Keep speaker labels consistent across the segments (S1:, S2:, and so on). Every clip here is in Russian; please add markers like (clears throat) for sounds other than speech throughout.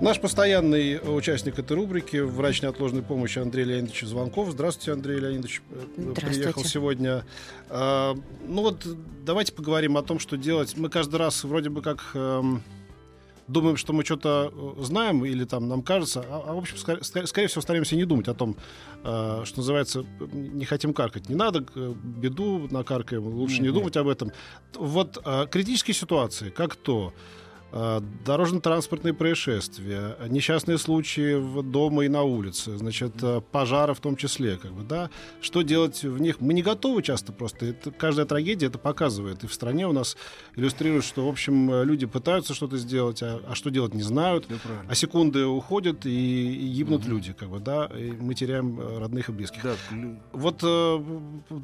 S1: Наш постоянный участник этой рубрики, врач неотложной помощи Андрей Леонидович Звонков. Здравствуйте, Андрей Леонидович. Э,
S2: Здравствуйте.
S1: Приехал сегодня. А, ну вот давайте поговорим о том, что делать. Мы каждый раз вроде бы как эм, думаем, что мы что-то э, знаем или там нам кажется, а, а в общем, скорее, скорее всего, стараемся не думать о том, э, что называется, не хотим каркать. Не надо, беду накаркаем, лучше не
S3: Мгм.
S1: думать об этом. Вот э, критические ситуации, как то, дорожно-транспортные происшествия, несчастные случаи в дома и на улице, значит, э, пожары в том числе, как бы, да, что делать в них? Мы не готовы часто просто. Это, каждая трагедия это показывает. И в стране у нас иллюстрирует, что, в общем, э, люди пытаются что-то сделать, а, а что делать не знают.
S3: Правильно.
S1: А секунды уходят, и, и гибнут
S3: Мгм.
S1: люди, как бы, да, и мы теряем э, родных и близких.
S3: Да,
S1: Вот э,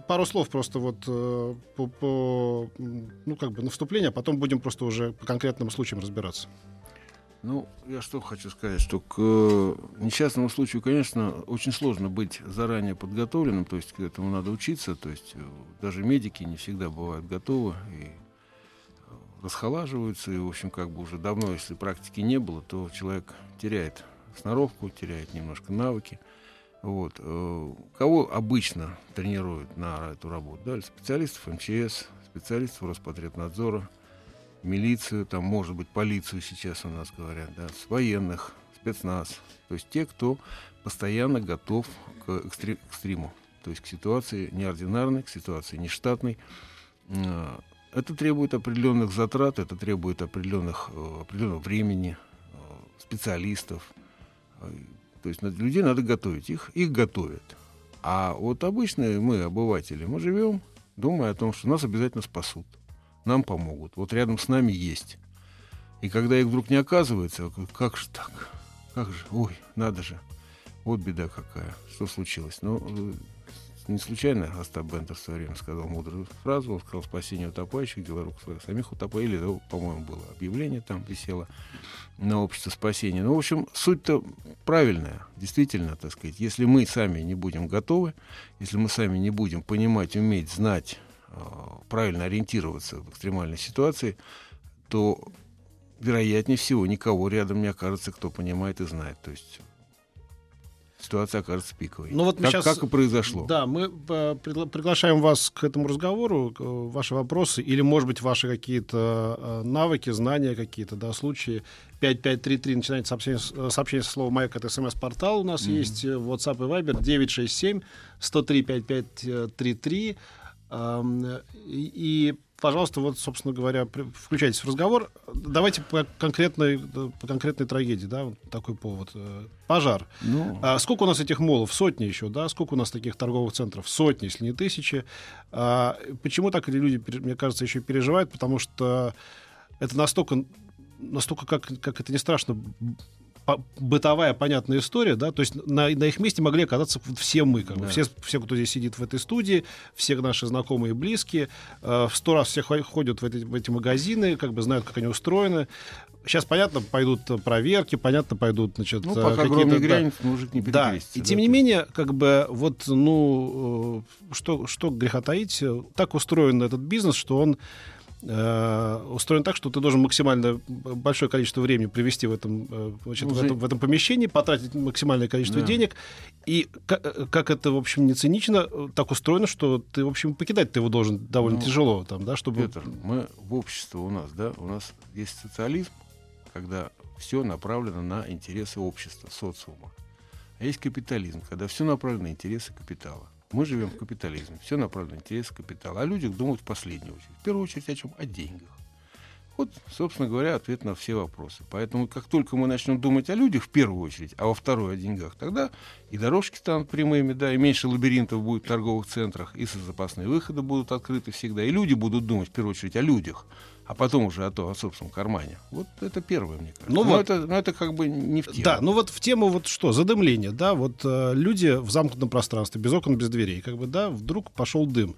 S1: пару слов просто вот э, по, по, ну как бы на вступление, а потом будем просто уже по конкретным случаям разбираться.
S3: Ну, я что хочу сказать, что к э, несчастному случаю, конечно, очень сложно быть заранее подготовленным, то есть к этому надо учиться, то есть э, даже медики не всегда бывают готовы и э, расхолаживаются, и, в общем, как бы уже давно, если практики не было, то человек теряет сноровку, теряет немножко навыки. Вот. Кого обычно тренируют на эту работу? Да? Специалистов МЧС, специалистов Роспотребнадзора, милицию, там, может быть, полицию сейчас у нас говорят, да, с военных, спецназ. То есть те, кто постоянно готов к экстриму, то есть к ситуации неординарной, к ситуации нештатной. Э, Это требует определенных затрат, это требует определенных, э, определенного времени, э, специалистов. Э, То есть людей надо готовить, их, их готовят. А вот обычные мы, обыватели, мы живем, думая о том, что нас обязательно спасут нам помогут. Вот рядом с нами есть. И когда их вдруг не оказывается, как же так? Как же? Ой, надо же. Вот беда какая. Что случилось? Ну, не случайно Остап Бендер в свое время сказал мудрую фразу. Он сказал «спасение утопающих, дело рук своих самих утопающих». Или, ну, по-моему, было объявление там висело на общество спасения. Ну, в общем, суть-то правильная. Действительно, так сказать, если мы сами не будем готовы, если мы сами не будем понимать, уметь, знать, правильно ориентироваться в экстремальной ситуации, то, вероятнее всего, никого рядом не окажется, кто понимает и знает. То есть ситуация окажется пиковой.
S1: Ну вот
S3: как,
S1: щас-
S3: как и произошло.
S1: Да, мы э, пригла- приглашаем вас к этому разговору, э, ваши вопросы или, может быть, ваши какие-то э, навыки, знания какие-то, да, случаи. 5533 начинается сообщение, э, сообщение со словом «Майк», это смс-портал у нас есть, э, WhatsApp и Viber 967 103 5533. И, пожалуйста, вот, собственно говоря, включайтесь в разговор. Давайте по конкретной, по конкретной трагедии, да, вот такой повод. Э, Пожар.
S3: Ну,
S1: А сколько у нас этих молов? Сотни еще, да? Сколько у нас таких торговых центров? Сотни, если не тысячи. А почему так люди, мне кажется, еще переживают? Потому что это настолько, настолько как, как это не страшно, бытовая, понятная история, да, то есть на, на их месте могли оказаться все мы, как бы,
S3: Да.
S1: все, все, кто здесь сидит в этой студии, все наши знакомые и близкие, э, в сто раз все хо- ходят в эти, в эти магазины, как бы знают, как они устроены. Сейчас, понятно, пойдут э, проверки, понятно, пойдут, значит,
S3: ну
S1: э,
S3: пока
S1: какие-то,
S3: гром не
S1: да,
S3: грянет, мужик не
S1: да, и тем не менее, как бы, вот, ну, э, что, что греха таить, э, так устроен этот бизнес, что он э, устроен так, что ты должен максимально большое количество времени провести в этом, э, значит,
S3: Ну,
S1: в этом, в этом помещении, потратить максимальное количество
S3: Да.
S1: денег. И ка- э, как это, в общем, не цинично, э, так устроено, что ты, в общем, покидать ты его должен довольно
S3: Ну,
S1: тяжело, там, да, чтобы...
S3: Петр, мы в обществе у нас, да, у нас есть социализм, когда все направлено на интересы общества, социума. А есть капитализм, когда все направлено на интересы капитала. Мы живем в капитализме, все направлено на интересы капитала. А люди думают в последнюю очередь. В первую очередь о чем? О деньгах. Вот, собственно говоря, ответ на все вопросы. Поэтому, как только мы начнем думать о людях в первую очередь, а во вторую о деньгах, тогда и дорожки станут прямыми, да, и меньше лабиринтов будет в торговых центрах, и запасные выходы будут открыты всегда, и люди будут думать в первую очередь о людях, а потом уже о, то, о собственном кармане. Вот это первое, мне кажется.
S1: Ну
S3: но,
S1: вот.
S3: это, но это как бы не в тему.
S1: Да, ну вот в тему вот что, задымление, да, вот э, люди в замкнутом пространстве, без окон, без дверей, как бы, да, вдруг пошел дым.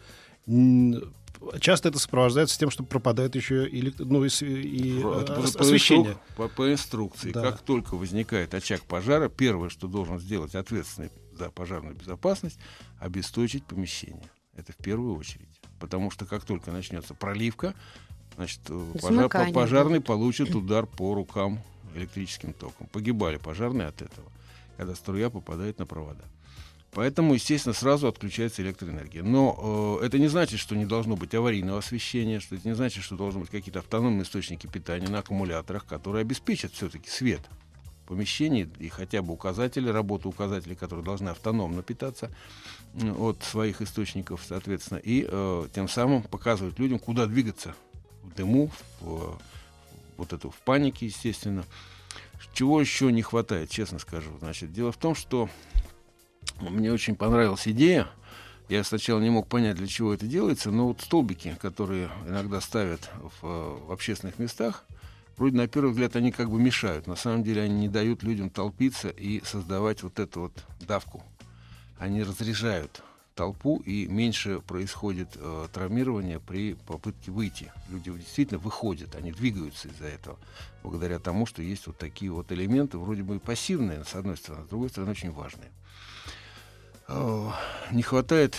S1: Часто это сопровождается тем, что пропадает еще и, ну, и, и
S3: По-
S1: освещение.
S3: По, по инструкции,
S1: Да.
S3: как только возникает очаг пожара, первое, что должен сделать ответственный за пожарную безопасность, обесточить помещение. Это в первую очередь. Потому что как только начнется проливка, значит, э, пожар- пожарный получит удар по рукам электрическим током. Погибали пожарные от этого, когда струя попадает на провода. Поэтому, естественно, сразу отключается электроэнергия. Но э, это не значит, что не должно быть аварийного освещения, что это не значит, что должны быть какие-то автономные источники питания на аккумуляторах, которые обеспечат все-таки свет в помещении и хотя бы указатели, работу указателей, которые должны автономно питаться м, от своих источников, соответственно, и э, тем самым показывать людям, куда двигаться дыму, в, вот это в панике, естественно. Чего еще не хватает, честно скажу. Значит, дело в том, что мне очень понравилась идея. Я сначала не мог понять, для чего это делается, но вот столбики, которые иногда ставят в, в общественных местах, вроде на первый взгляд они как бы мешают. На самом деле они не дают людям толпиться и создавать вот эту вот давку. Они разряжают толпу, и меньше происходит э, травмирования при попытке выйти. Люди действительно выходят, они двигаются из-за этого, благодаря тому, что есть вот такие вот элементы, вроде бы пассивные, с одной стороны, с другой стороны, очень важные. Э, Не хватает,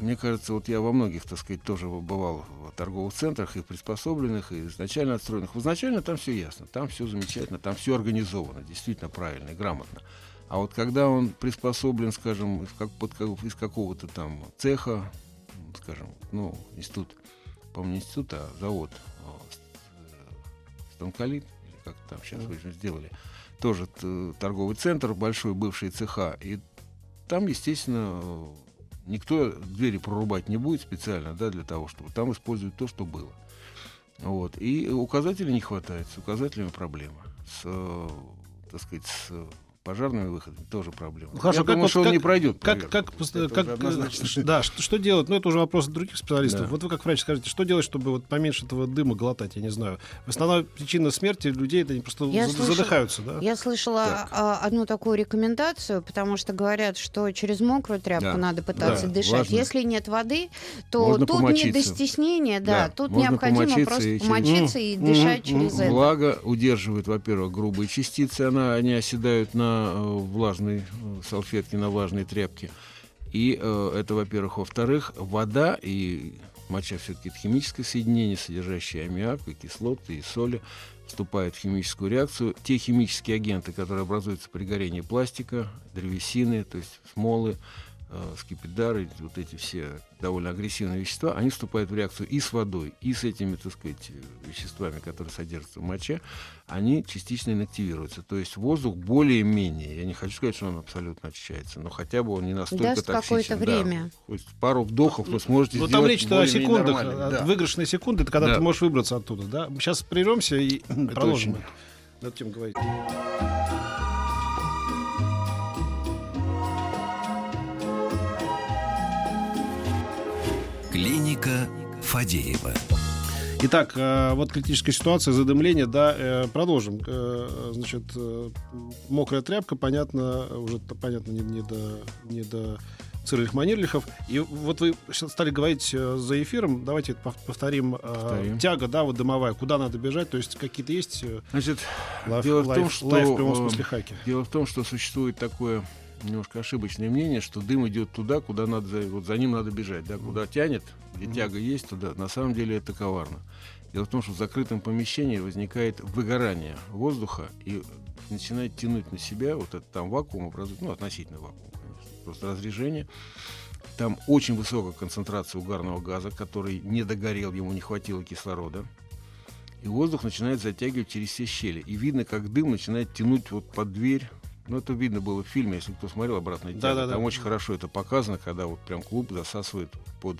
S3: мне кажется, вот я во многих, так сказать, тоже бывал в торговых центрах, и приспособленных, и изначально отстроенных. Изначально там все ясно, там все замечательно, там все организовано, действительно правильно и грамотно. А вот когда он приспособлен, скажем, из, как, под, из какого-то там цеха, м, скажем, ну, институт, по-моему, не институт, а завод с- э, станколит, или как там сейчас вы же сделали, тоже торговый центр, большой бывший цеха, и там, естественно, никто двери прорубать не будет специально, да, для того, чтобы там использовать то, что было. Вот. И указателей не хватает, с указателями проблема. С, э, так сказать, с пожарными выходами тоже проблема.
S1: Ну, хорошо,
S3: Я
S1: как
S3: думаю,
S1: вот-
S3: что он
S1: как-
S3: не пройдет.
S1: Как, как,
S3: Это
S1: как, э, да, что, что делать? Ну, это уже вопрос других специалистов.
S3: Да.
S1: Вот вы как врач скажете, что делать, чтобы вот поменьше этого дыма глотать, я не знаю. Основная причина смерти людей, это они просто
S2: Я
S1: зад-
S2: слышала-
S1: задыхаются, да?
S2: Я слышала
S3: Так.
S2: а, одну такую рекомендацию, потому что говорят, что через мокрую тряпку
S3: Да.
S2: надо пытаться
S3: Да,
S2: дышать.
S3: важно.
S2: Если нет воды, то
S3: Можно
S2: тут не
S3: помочиться.
S2: до стеснения, да,
S3: Да,
S2: тут
S3: можно
S2: необходимо
S3: помочиться
S2: просто
S3: и
S2: помочиться и
S1: Мгм,
S2: дышать
S1: мгм,
S2: через это.
S3: Влага удерживает, во-первых, грубые частицы, она, они оседают на э, влажной э, салфетке, на влажной тряпке. И э, это, во-первых. Во-вторых, вода и моча все-таки это химическое соединение, содержащее аммиак, и кислоты, и соли, вступает в химическую реакцию. Те химические агенты, которые образуются при горении пластика, древесины, то есть смолы, э, скипидары, вот эти все довольно агрессивные вещества, они вступают в реакцию и с водой, и с этими, так сказать, веществами, которые содержатся в моче, они частично инактивируются. То есть воздух более-менее, я не хочу сказать, что он абсолютно очищается, но хотя бы он не настолько
S2: Даст какое-то
S3: токсичен. да.
S2: время.
S3: То есть пару вдохов вы сможете
S1: Вот
S3: сделать
S1: там речь-то о секундах,
S3: да.
S1: выигрышной секунды, это когда
S3: Да.
S1: ты можешь выбраться оттуда, да? Сейчас прервемся и (clears throat) продолжим
S3: очень.
S1: над тем говорить.
S4: Клиника Фадеева.
S1: Итак, э, вот критическая ситуация, задымление, да, э, продолжим. Э, Значит, мокрая тряпка, понятно, уже понятно не, не до, не до цирульных манерлихов. И вот вы стали говорить э, за эфиром, давайте повторим. э,
S3: Повторим.
S1: Тяга, да, вот дымовая, куда надо бежать, то есть какие-то есть э,
S3: Значит,
S1: лайф,
S3: дело в том,
S1: лайф-
S3: что,
S1: лайф в прямом смысле хаки?
S3: Дело в том, что существует такое немножко ошибочное мнение, что дым идет туда, куда надо, за- вот за ним надо бежать, да, куда тянет, где тяга есть, туда. На самом деле это коварно. Дело в том, что в закрытом помещении возникает выгорание воздуха и начинает тянуть на себя вот этот там вакуум образует, ну, относительно вакуум, просто разрежение. Там очень высокая концентрация угарного газа, который не догорел, ему не хватило кислорода. И воздух начинает затягивать через все щели. И видно, как дым начинает тянуть вот под дверь. Ну, это видно было в фильме, если кто смотрел «Обратная тяга».
S1: Да-да-да.
S3: Там очень хорошо это показано, когда вот прям клуб засасывает под,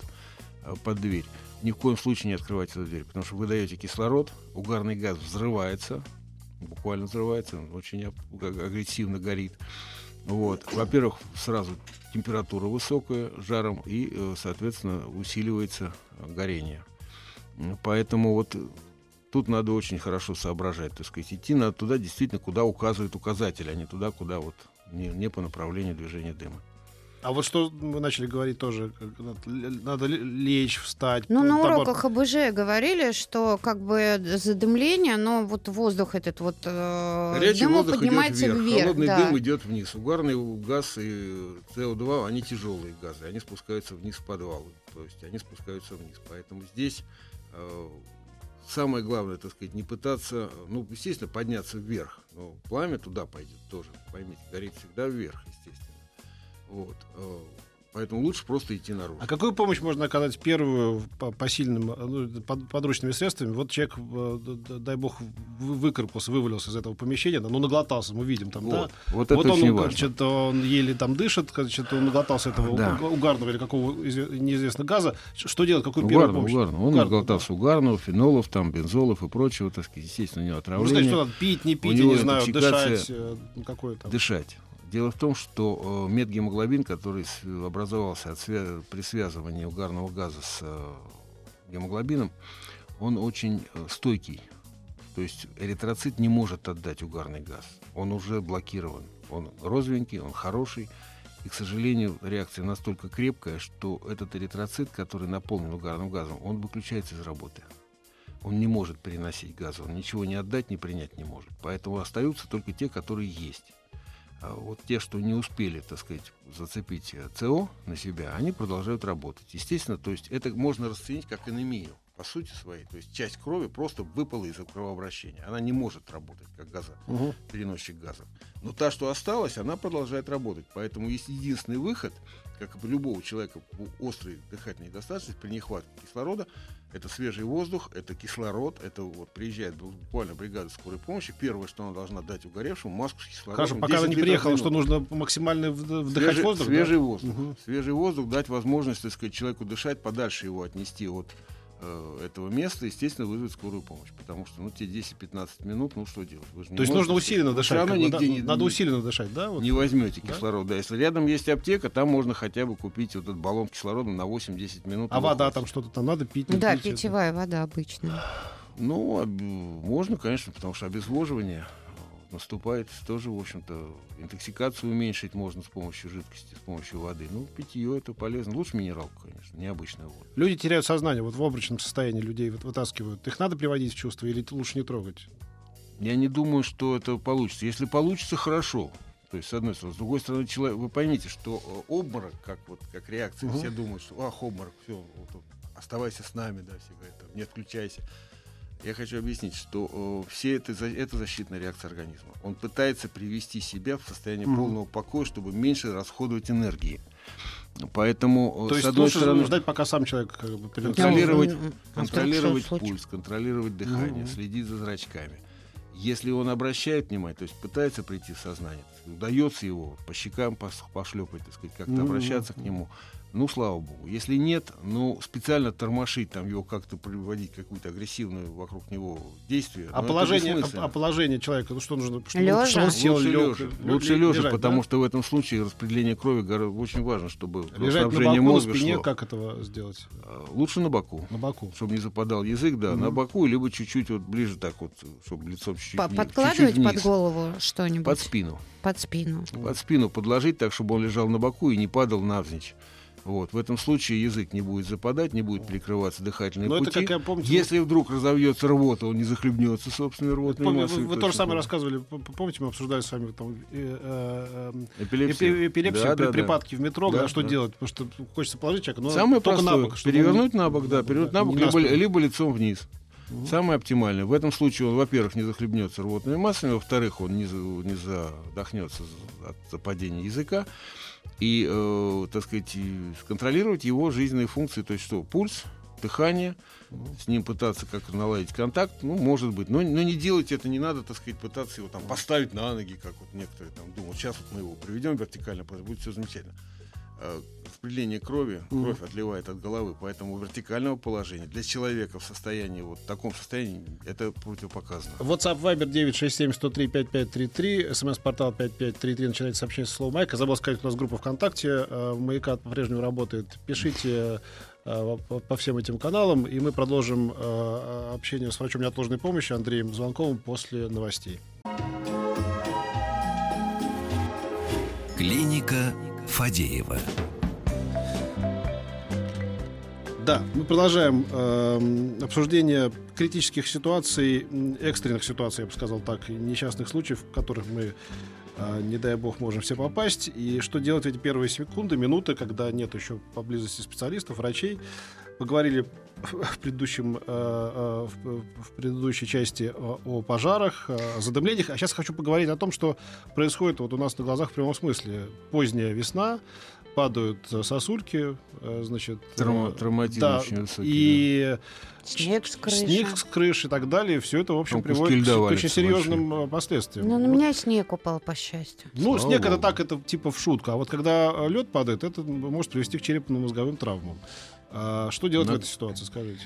S3: э, под дверь. Ни в коем случае не открывайте эту дверь, потому что вы даете кислород, угарный газ взрывается, буквально взрывается, он очень агрессивно горит. Вот. Во-первых, сразу температура высокая, жаром, и, э, соответственно, усиливается горение. Поэтому вот тут надо очень хорошо соображать, так сказать. Идти надо туда, действительно, куда указывает указатель, а не туда, куда вот не, не по направлению движения дыма.
S1: А вот что мы начали говорить тоже, как надо, лечь, встать.
S2: Ну, на
S1: наоборот.
S2: уроках АБЖ говорили, что как бы задымление, но вот воздух этот вот э,
S3: Горячий
S2: дымок
S3: воздух
S2: поднимается
S3: идет вверх,
S2: вверх.
S3: холодный
S2: да.
S3: дым идет вниз. Угарный газ и СО2, они тяжелые газы, они спускаются вниз в подвалы, то есть они спускаются вниз. Поэтому здесь э, самое главное, так сказать, не пытаться, ну, естественно, подняться вверх, но пламя туда пойдет тоже, поймите, горит всегда вверх, естественно. Вот. э, Поэтому лучше просто идти наружу.
S1: А какую помощь можно оказать первую по, по сильным ну, под- подручными средствами? Вот человек, э, дай бог, вы- выкарпался, вывалился из этого помещения, да, ну наглотался, мы видим там, да.
S3: Вот, вот это
S1: вот
S3: очень
S1: он,
S3: важно.
S1: значит, он еле там дышит, значит, он наглотался этого
S3: Да.
S1: уг- угарного или какого изве- неизвестного газа. Что делать? Какую первую
S3: Угарного,
S1: помощь?
S3: угарного. Он
S1: Угарного,
S3: наглотался угарного, фенолов, там, бензолов и прочего, так сказать, естественно, у него
S1: да. Ну, значит,
S3: отравление.
S1: что надо пить, не пить, я не знаю, дышать, э, ну, какое там.
S3: дышать. Дело в том, что э, медгемоглобин, который образовался от свя- при связывании угарного газа с э, гемоглобином, он очень э, стойкий. То есть эритроцит не может отдать угарный газ. Он уже блокирован. Он розовенький, он хороший. И, к сожалению, реакция настолько крепкая, что этот эритроцит, который наполнен угарным газом, он выключается из работы. Он не может переносить газ, он ничего не отдать, не принять не может. Поэтому остаются только те, которые есть. А вот те, что не успели, так сказать, зацепить э, ЦО на себя, они продолжают работать. Естественно, то есть это можно расценить как анемию по сути своей. То есть часть крови просто выпала из кровообращения. Она не может работать как газа,
S1: Мгм.
S3: переносчик газов. Но та, что осталась, она продолжает работать. Поэтому есть единственный выход, как и у любого человека у острой дыхательной недостаточности при нехватке кислорода, это свежий воздух, это кислород, это вот приезжает буквально бригада скорой помощи. Первое, что она должна дать угоревшему, маску с кислородом.
S1: Хорошо, пока она
S3: 10
S1: не приехала, что нужно максимально вд- вдыхать
S3: свежий,
S1: воздух? да?
S3: Свежий воздух.
S1: Мгм.
S3: Свежий воздух, дать возможность, так сказать, человеку дышать, подальше его отнести от э, этого места, естественно, вызвать скорую помощь. Потому что, ну, те 10-15 минут, ну, что делать? Вы же не
S1: То есть
S3: можете,
S1: нужно усиленно дышать.
S3: равно
S1: как бы, да?
S3: нигде не,
S1: Надо
S3: не-
S1: усиленно дышать, да? вот?
S3: не возьмете
S1: Да?
S3: кислород. Да, если рядом есть аптека, там можно хотя бы купить вот этот баллон кислорода на 8-10 минут.
S1: А вода там что-то там надо пить? не
S2: Да,
S1: пить?
S2: питьевая вода обычная.
S3: Ну, можно, конечно, потому что обезвоживание наступает тоже, в общем-то, интоксикацию уменьшить можно с помощью жидкости, с помощью воды. Ну, питье это полезно. Лучше минералку, конечно, необычную воду.
S1: Люди теряют сознание, вот в обрачном состоянии людей вот вытаскивают. Их надо приводить в чувство или лучше не трогать?
S3: Я не думаю, что это получится. Если получится, хорошо. То есть, с одной стороны. С другой стороны, человек, вы поймите, что э, обморок, как, вот, как реакция,
S1: Мгм.
S3: все думают, что ах, обморок, все, оставайся с нами, да, все говорят, там, не отключайся. Я хочу объяснить, что э, все это, это защитная реакция организма. Он пытается привести себя в состояние
S1: Мгм.
S3: полного покоя, чтобы меньше расходовать энергии. Поэтому, э,
S1: То
S3: с
S1: есть
S3: одной
S1: лучше
S3: стороны,
S1: ждать, пока сам человек как бы.
S3: Контролировать- контролировать пульс, контролировать дыхание,
S1: Мгм.
S3: следить за зрачками. Если он обращает внимание, то есть пытается прийти в сознание, удается его по щекам пошлепать, так сказать, как-то
S1: Мгм.
S3: обращаться к нему, ну, слава богу. Если нет, ну, специально тормошить, там, его как-то приводить какую-то агрессивную вокруг него действие.
S1: А
S3: ну,
S1: положение, а, а положение человека, ну что нужно? Чтобы,
S2: Лежа?
S1: чтобы он сел,
S3: лучше
S1: лег,
S3: лежа, лучше
S1: лежать,
S3: лежа,
S1: да?
S3: потому что в этом случае распределение крови очень важно, чтобы
S1: Лежать на боку, на
S3: мозга
S1: спине,
S3: шло.
S1: как этого сделать?
S3: А, Лучше на боку.
S1: На боку.
S3: чтобы не западал язык, да,
S1: Мгм.
S3: на боку, либо чуть-чуть вот ближе так вот, чтобы лицом чуть-чуть,
S2: По- Подкладывать
S3: чуть-чуть
S2: под
S3: вниз.
S2: голову что-нибудь?
S3: Под спину.
S2: Под спину.
S3: Под спину подложить так, чтобы он лежал на боку и не падал навзничь. Вот. В этом случае язык не будет западать, не будет перекрываться дыхательные
S1: Но
S3: пути.
S1: это, как я помню,
S3: Если вдруг разовьется рвота, он не захлебнется собственной рвотной
S1: Помню,
S3: массой.
S1: вы, вы
S3: то
S1: тоже
S3: есть
S1: самое рассказывали. Помните, мы обсуждали с вами там, э, э, э,
S3: Эпилепсия.
S1: эпи- эпилепсию,
S3: Да,
S1: при-
S3: да, да.
S1: припадки в метро,
S3: Да,
S1: да, что
S3: да.
S1: делать? Потому что хочется положить человека, но
S3: Самое
S1: только
S3: простое,
S1: на бок.
S3: перевернуть
S1: он-
S3: на бок, да, перевернуть на бок, либо, либо лицом вниз. Самое оптимальное. В этом случае он, во-первых, не захлебнется рвотными массами, во-вторых, он не, за- не задохнется от западения языка. И, э, так сказать, контролировать его жизненные функции, то есть что, пульс, дыхание, с ним пытаться как наладить контакт, ну, может быть, но, но не делать это не надо, так сказать, пытаться его там поставить на ноги, как вот некоторые там думают, сейчас вот мы его приведем вертикально, будет все замечательно. Э, Распределение крови,
S1: Мгм.
S3: кровь отливает от головы, поэтому вертикального положения для человека в состоянии, вот в таком состоянии, это противопоказано.
S1: WhatsApp Viber 967-103-5533, смс-портал 5533, начинайте сообщение со словом «Майка». Забыл сказать, у нас группа ВКонтакте, э, Маяка по-прежнему работает. Пишите э, по, всем этим каналам, и мы продолжим общение с врачом неотложной помощи Андреем Звонковым после новостей.
S4: Клиника Фадеева.
S1: Да, мы продолжаем э, обсуждение критических ситуаций, экстренных ситуаций, я бы сказал так, несчастных случаев, в которых мы, э, не дай бог, можем все попасть. И что делать в эти первые секунды, минуты, когда нет еще поблизости специалистов, врачей. Поговорили в предыдущем, э, э, в предыдущей части о пожарах, о задымлениях. А сейчас хочу поговорить о том, что происходит вот у нас на глазах в прямом смысле. Поздняя весна, падают сосульки, э, значит...
S3: Травма, травматизм да, очень высокий.
S1: И
S2: да. снег с крыши.
S1: Снег с крыши и так далее. Все это, в общем, Там приводит к, к очень серьезным большие. последствиям.
S2: Ну, на меня снег упал, по счастью.
S1: Ну, Слава снег Богу. это так, это типа в шутку. А вот когда лед падает, это может привести к черепно-мозговым травмам. А что делать Но... в этой ситуации, скажите?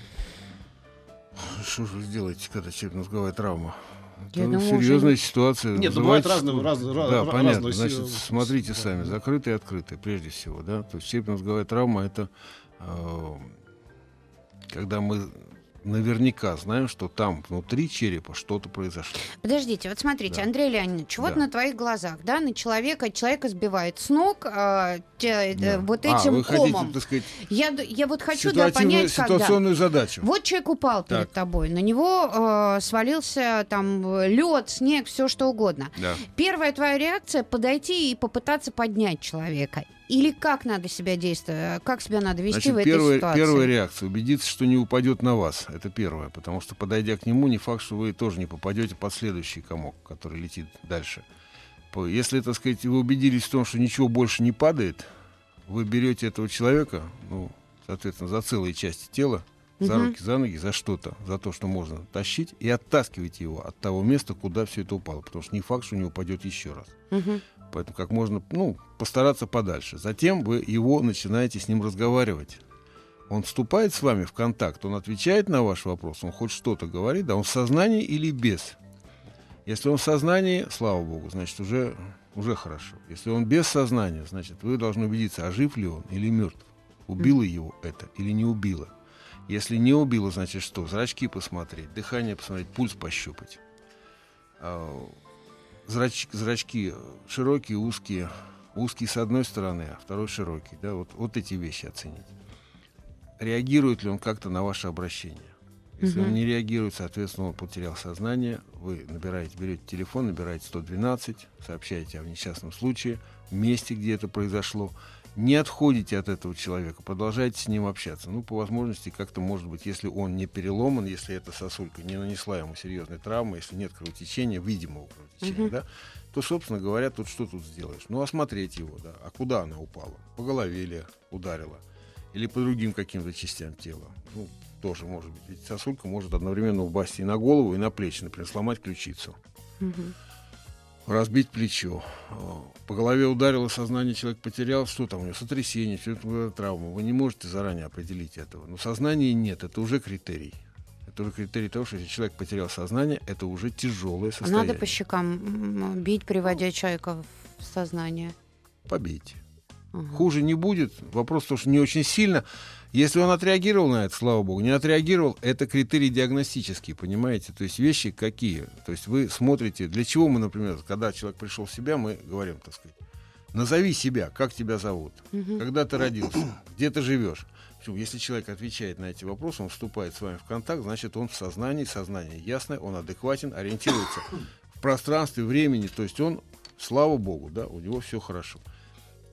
S3: Что же вы сделаете, когда черепно-мозговая травма? Я это думаю, серьезная уже... ситуация.
S1: Нет, ну, бывают разные, разные,
S3: да, понятно. Разные Значит, смотрите да. сами, закрытые и открытые, прежде всего, да. То есть черепно-мозговая травма это э, когда мы наверняка знаем, что там внутри черепа что-то произошло.
S2: Подождите, вот смотрите, да. Андрей Леонидович, вот да. на твоих глазах, да, на человека, человека сбивает с ног а, те, да. вот а, этим
S3: вы
S2: комом.
S3: Хотите, так сказать,
S2: я, я вот хочу да, понять,
S3: ситуационную когда. задачу.
S2: Вот человек упал так. перед тобой, на него э, свалился там лед, снег, все что угодно.
S3: Да.
S2: Первая твоя реакция подойти и попытаться поднять человека. Или как надо себя действовать, как себя надо вести
S3: Значит,
S2: в этой
S3: первая,
S2: ситуации?
S3: Первая реакция убедиться, что не упадет на вас. Это первое, потому что подойдя к нему, не факт, что вы тоже не попадете под следующий комок, который летит дальше. Если, так сказать, вы убедились в том, что ничего больше не падает, вы берете этого человека, ну, соответственно, за целые части тела, за угу. руки, за ноги, за что-то, за то, что можно тащить, и оттаскиваете его от того места, куда все это упало. Потому что не факт, что не упадет еще раз.
S2: Угу.
S3: Поэтому как можно ну, постараться подальше. Затем вы его начинаете с ним разговаривать. Он вступает с вами в контакт, он отвечает на ваш вопрос, он хоть что-то говорит, да он в сознании или без. Если он в сознании, слава богу, значит уже, уже хорошо. Если он без сознания, значит вы должны убедиться, а жив ли он или мертв. Убило его это или не убило. Если не убило, значит что? Зрачки посмотреть, дыхание посмотреть, пульс пощупать. А, зрач, зрачки широкие, узкие. Узкий с одной стороны, а второй широкий. Да, вот, вот эти вещи оценить. Реагирует ли он как-то на ваше обращение? Если угу. он не реагирует, соответственно, он потерял сознание. Вы набираете, берете телефон, набираете 112, сообщаете о несчастном случае, месте, где это произошло не отходите от этого человека, продолжайте с ним общаться. Ну, по возможности, как-то, может быть, если он не переломан, если эта сосулька не нанесла ему серьезной травмы, если нет кровотечения, видимого кровотечения, uh-huh. да, то, собственно говоря, тут что тут сделаешь? Ну, осмотреть его, да. А куда она упала? По голове ли ударила? Или по другим каким-то частям тела? Ну, тоже может быть. Ведь сосулька может одновременно упасть и на голову, и на плечи, например, сломать ключицу. Uh-huh разбить плечо. По голове ударило, сознание человек потерял. Что там у него? Сотрясение, что травма. Вы не можете заранее определить этого. Но сознания нет, это уже критерий. Это уже критерий того, что если человек потерял сознание, это уже тяжелое состояние.
S2: Надо по щекам бить, приводя человека в сознание.
S3: Побейте. Ага. Хуже не будет. Вопрос то, что не очень сильно. Если он отреагировал на это, слава богу, не отреагировал, это критерий диагностический, понимаете? То есть вещи какие? То есть вы смотрите, для чего мы, например, когда человек пришел в себя, мы говорим, так сказать, назови себя, как тебя зовут, угу. когда ты родился, где ты живешь. Если человек отвечает на эти вопросы, он вступает с вами в контакт, значит, он в сознании, сознание ясное, он адекватен, ориентируется в пространстве, времени, то есть он, слава богу, да, у него все хорошо.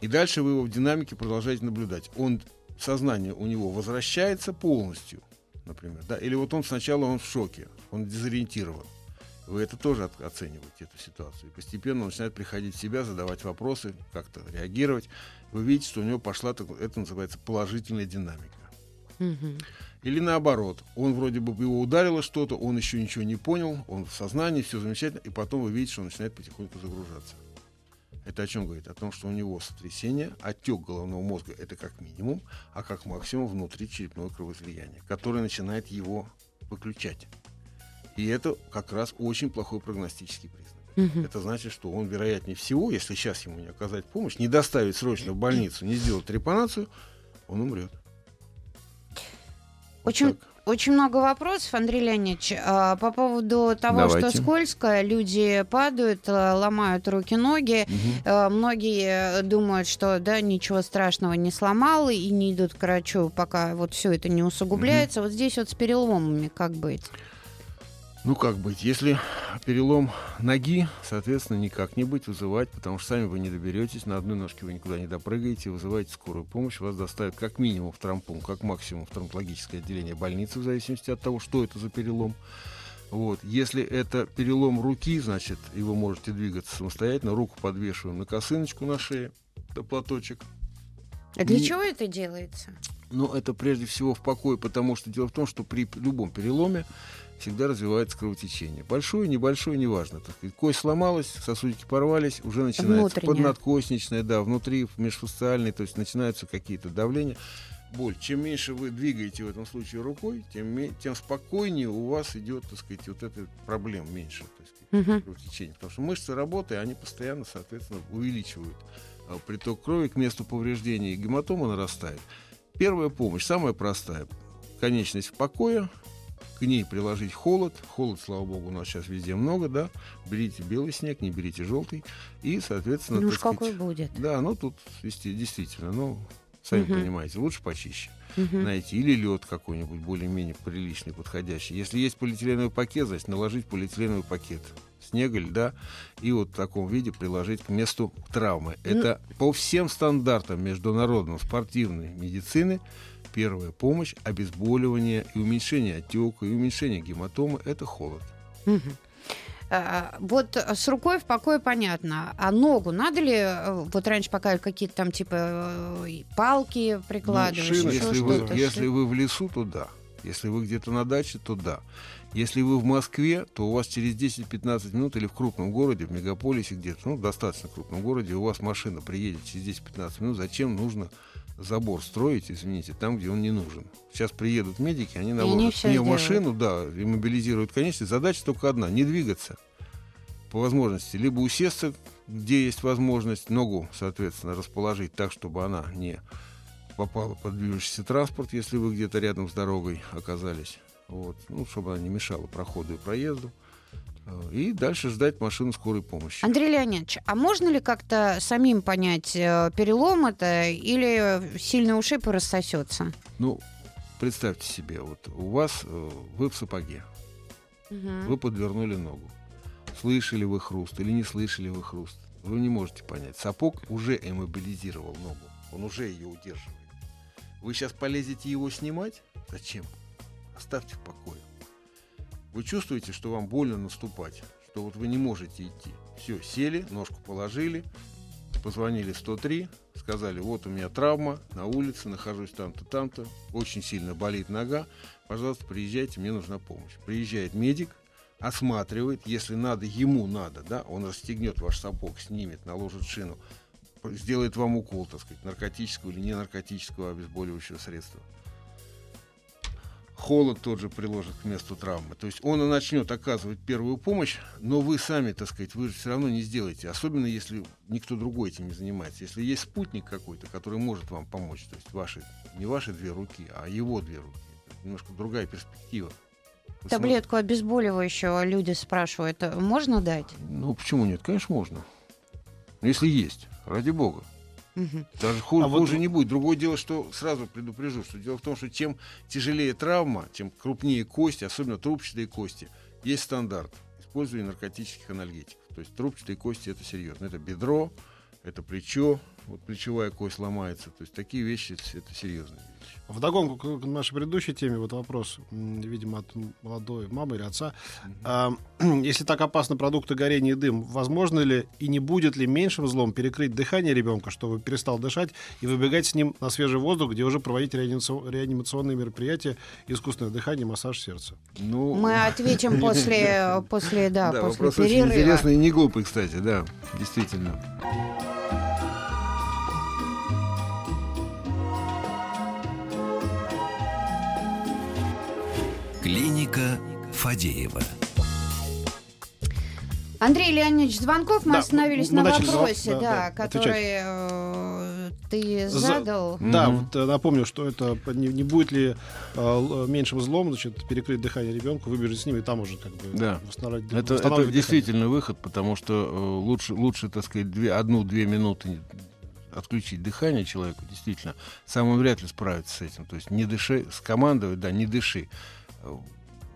S3: И дальше вы его в динамике продолжаете наблюдать. Он сознание у него возвращается полностью, например, да, или вот он сначала он в шоке, он дезориентирован. Вы это тоже от, оцениваете, эту ситуацию. И постепенно он начинает приходить в себя, задавать вопросы, как-то реагировать. Вы видите, что у него пошла, это называется положительная динамика.
S2: Угу.
S3: Или наоборот, он вроде бы его ударило что-то, он еще ничего не понял, он в сознании, все замечательно, и потом вы видите, что он начинает потихоньку загружаться. Это о чем говорит? О том, что у него сотрясение, отек головного мозга это как минимум, а как максимум внутри черепное кровоизлияние, которое начинает его выключать. И это как раз очень плохой прогностический признак.
S2: Угу.
S3: Это значит, что он, вероятнее всего, если сейчас ему не оказать помощь, не доставить срочно в больницу, не сделать трепанацию, он умрет.
S2: Очень, очень много вопросов, Андрей Леонидович, а, по поводу того, Давайте. что скользко, люди падают, э, ломают руки-ноги. Угу. Многие думают, что да, ничего страшного не сломал и не идут к врачу, пока вот все это не усугубляется. Угу. Вот здесь вот с переломами как быть?
S3: Ну, как быть? Если перелом ноги, соответственно, никак не быть, вызывать, потому что сами вы не доберетесь, на одной ножке вы никуда не допрыгаете, вызываете скорую помощь, вас доставят как минимум в травмпункт, как максимум в травматологическое отделение больницы, в зависимости от того, что это за перелом. Вот. Если это перелом руки, значит, и вы можете двигаться самостоятельно, руку подвешиваем на косыночку на шее, это платочек.
S2: А для и... чего это делается?
S3: Ну, это прежде всего в покое, потому что дело в том, что при любом переломе всегда развивается кровотечение. Большое, небольшое, неважно. Так сказать. Кость сломалась, сосудики порвались, уже начинается Внутренняя. поднадкосничная, да, внутри, межфасциальный, то есть начинаются какие-то давления. Боль. Чем меньше вы двигаете в этом случае рукой, тем, тем спокойнее у вас идет, так сказать, вот эта проблема меньше, так сказать, угу. кровотечение. Потому что мышцы работы, они постоянно, соответственно, увеличивают а, приток крови к месту повреждения, и гематома нарастает. Первая помощь, самая простая. Конечность в покое, к ней приложить холод. Холод, слава богу, у нас сейчас везде много, да. Берите белый снег, не берите желтый. И, соответственно...
S2: Ну уж какой будет.
S3: Да, ну тут действительно, ну, сами угу. понимаете, лучше почище угу. найти. Или лед какой-нибудь более-менее приличный, подходящий. Если есть полиэтиленовый пакет, значит, наложить полиэтиленовый пакет снега, льда, и вот в таком виде приложить к месту травмы. Это по всем стандартам международной спортивной медицины первая помощь, обезболивание и уменьшение отека, и уменьшение гематомы – это холод.
S2: А, вот с рукой в покое понятно. А ногу надо ли, э, вот раньше пока какие-то там типа э, палки прикладывать? Ну,
S3: шины, если, вы, если вы в лесу, то да. Если вы где-то на даче, то да. Если вы в Москве, то у вас через 10-15 минут или в крупном городе, в мегаполисе где-то, ну, достаточно крупном городе, у вас машина приедет через 10-15 минут, зачем нужно забор строить, извините, там, где он не нужен. Сейчас приедут медики, они наложат в нее машину, да, и мобилизируют конечность. Задача только одна — не двигаться по возможности. Либо усесться, где есть возможность, ногу, соответственно, расположить так, чтобы она не попала под движущийся транспорт, если вы где-то рядом с дорогой оказались. Вот. Ну, чтобы она не мешала проходу и проезду. Э, и дальше ждать машину скорой помощи.
S2: Андрей Леонидович, а можно ли как-то самим понять, э, перелом это или сильный ушиб и рассосется?
S3: Ну, представьте себе, вот у вас, э, вы в сапоге, угу. вы подвернули ногу. Слышали вы хруст или не слышали вы хруст? Вы не можете понять. Сапог уже иммобилизировал ногу, он уже ее удерживает. Вы сейчас полезете его снимать? Зачем? Оставьте в покое. Вы чувствуете, что вам больно наступать, что вот вы не можете идти. Все, сели, ножку положили, позвонили 103, сказали, вот у меня травма на улице, нахожусь там-то, там-то, очень сильно болит нога, пожалуйста, приезжайте, мне нужна помощь. Приезжает медик, осматривает, если надо, ему надо, да, он расстегнет ваш сапог, снимет, наложит шину, сделает вам укол, так сказать, наркотического или не наркотического обезболивающего средства холод тот же приложит к месту травмы. То есть он и начнет оказывать первую помощь, но вы сами, так сказать, вы же все равно не сделаете, особенно если никто другой этим не занимается. Если есть спутник какой-то, который может вам помочь, то есть ваши, не ваши две руки, а его две руки. Это немножко другая перспектива.
S2: Вы Таблетку обезболивающего люди спрашивают, можно дать?
S3: Ну, почему нет? Конечно, можно. Если есть, ради бога. Угу. Даже хуже, а хуже вот... не будет. Другое дело, что сразу предупрежу, что дело в том, что чем тяжелее травма, чем крупнее кости, особенно трубчатые кости, есть стандарт использования наркотических анальгетиков. То есть трубчатые кости это серьезно. Это бедро, это плечо, вот плечевая кость ломается. То есть такие вещи это серьезные вещи.
S1: Вдогонку к нашей предыдущей теме вот вопрос, видимо, от молодой мамы или отца. Mm-hmm. А, (clears throat) если так опасны продукты горения и дым, возможно ли и не будет ли меньшим злом перекрыть дыхание ребенка, чтобы перестал дышать и выбегать с ним на свежий воздух, где уже проводить реанимационные мероприятия, искусственное дыхание, массаж сердца?
S2: Ну... Мы (laughs) ответим после, после, да,
S3: да
S2: после
S3: вопрос
S2: перерыва.
S3: очень интересный и не глупый, кстати, да, действительно.
S4: Клиника Фадеева.
S2: Андрей Леонидович Звонков, мы да, остановились мы на вопросе, да, да, который э, ты задал.
S1: За... Да, вот напомню, что это не, не будет ли э, меньшим злом, значит, перекрыть дыхание ребенку, выбежать с ним и там уже как бы
S3: да. восстанавливать. Это, это действительно выход, потому что э, лучше, лучше, так сказать, две, одну-две минуты отключить дыхание человеку, действительно, сам он вряд ли справится с этим. То есть не дыши, скомандовать, да, не дыши.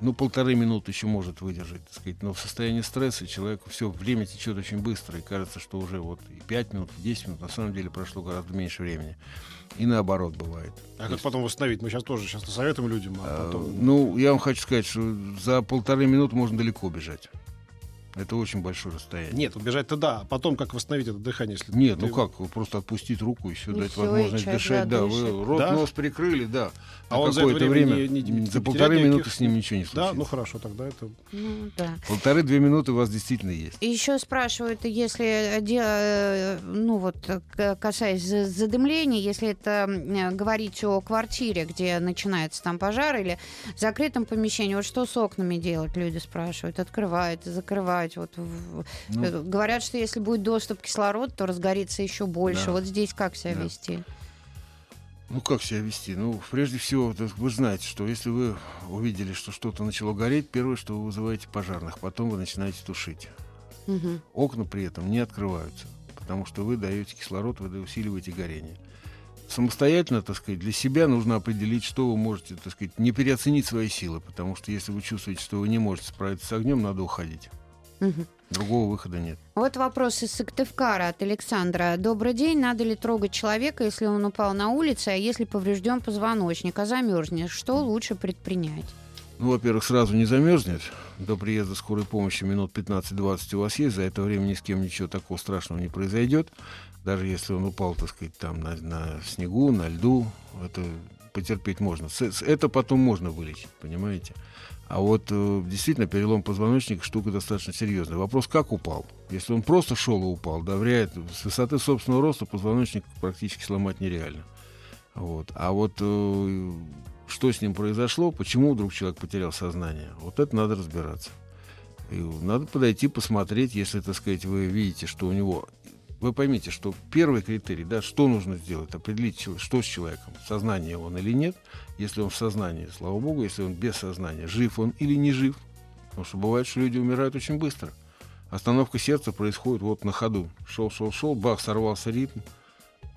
S3: Ну, полторы минуты еще может выдержать, так сказать. Но в состоянии стресса человеку все, время течет очень быстро, и кажется, что уже вот и 5 минут, и 10 минут, на самом деле прошло гораздо меньше времени. И наоборот бывает.
S1: А как есть... потом восстановить? Мы сейчас тоже сейчас советуем людям, а потом...
S3: А, ну, я вам хочу сказать, что за полторы минуты можно далеко бежать. Это очень большое расстояние.
S1: Нет, убежать-то да. А потом как восстановить это дыхание? Если
S3: Нет, ты... ну как, просто отпустить руку и все, и дать все, возможность дышать. Да, вы рот, да? нос прикрыли, да.
S1: А он какое-то время, время
S3: не, не, за полторы никаких... минуты с ним ничего не случится.
S1: Да, ну хорошо, тогда это... Ну,
S3: да. Полторы-две минуты у вас действительно есть.
S2: И еще спрашивают, если, э, ну вот, касаясь задымления, если это говорить о квартире, где начинается там пожар или закрытом помещении, вот что с окнами делать, люди спрашивают, открывают, закрывают сказать, вот ну, э, говорят, что если будет доступ кислорода, то разгорится еще больше. Да. Вот здесь как себя да. вести?
S3: Ну, как себя вести? Ну, прежде всего, вы знаете, что если вы увидели, что что-то начало гореть, первое, что вы вызываете пожарных, потом вы начинаете тушить. Угу. Окна при этом не открываются, потому что вы даете кислород, вы усиливаете горение. Самостоятельно, так сказать, для себя нужно определить, что вы можете, так сказать, не переоценить свои силы, потому что если вы чувствуете, что вы не можете справиться с огнем, надо уходить. Угу. Другого выхода нет.
S2: Вот вопрос из Сыктывкара от Александра. Добрый день. Надо ли трогать человека, если он упал на улице, а если поврежден позвоночник, а замерзнет? Что лучше предпринять?
S3: Ну, во-первых, сразу не замерзнет. До приезда скорой помощи минут 15-20 у вас есть. За это время ни с кем ничего такого страшного не произойдет. Даже если он упал, так сказать, там на, на снегу, на льду, это потерпеть можно. Это потом можно вылечить, понимаете? А вот э, действительно перелом позвоночника штука достаточно серьезная. Вопрос, как упал? Если он просто шел и упал, да, вряд. С высоты собственного роста позвоночник практически сломать нереально. Вот. А вот э, что с ним произошло, почему вдруг человек потерял сознание, вот это надо разбираться. И надо подойти, посмотреть, если, так сказать, вы видите, что у него вы поймите, что первый критерий, да, что нужно сделать, определить, что с человеком, сознание он или нет. Если он в сознании, слава богу, если он без сознания, жив он или не жив. Потому что бывает, что люди умирают очень быстро. Остановка сердца происходит вот на ходу. Шел, шел, шел, бах, сорвался ритм,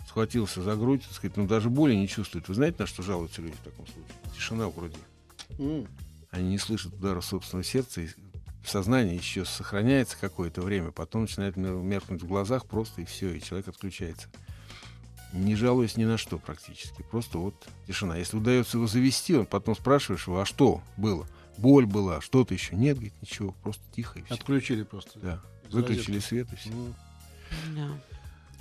S3: схватился за грудь, так сказать, но даже боли не чувствует. Вы знаете, на что жалуются люди в таком случае? Тишина в груди. Они не слышат удара собственного сердца и сознание еще сохраняется какое-то время, потом начинает меркнуть в глазах просто и все, и человек отключается. Не жалуясь ни на что практически. Просто вот тишина. Если удается его завести, он потом спрашиваешь его, а что было? Боль была, что-то еще? Нет, говорит, ничего, просто тихо и все.
S1: Отключили просто.
S3: Да. Выключили свет и все.
S2: Ну, да.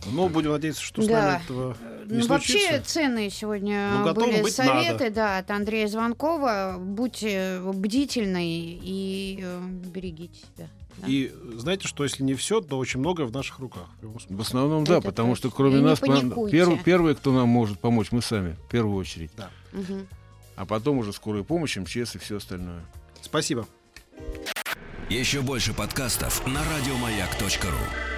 S1: Но будем надеяться, что с нами этого не ну,
S2: Вообще ценные сегодня ну, были советы да, от Андрея Звонкова. Будьте бдительны и э, берегите себя.
S1: Да. И знаете, что если не все, то очень многое в наших руках.
S3: В, основном, да, Это потому точно. что кроме и нас первый, первый, кто нам может помочь, мы сами, в первую очередь. Да. Угу. А потом уже скорая помощь, МЧС и все остальное.
S1: Спасибо.
S4: Еще больше подкастов на радиомаяк.ру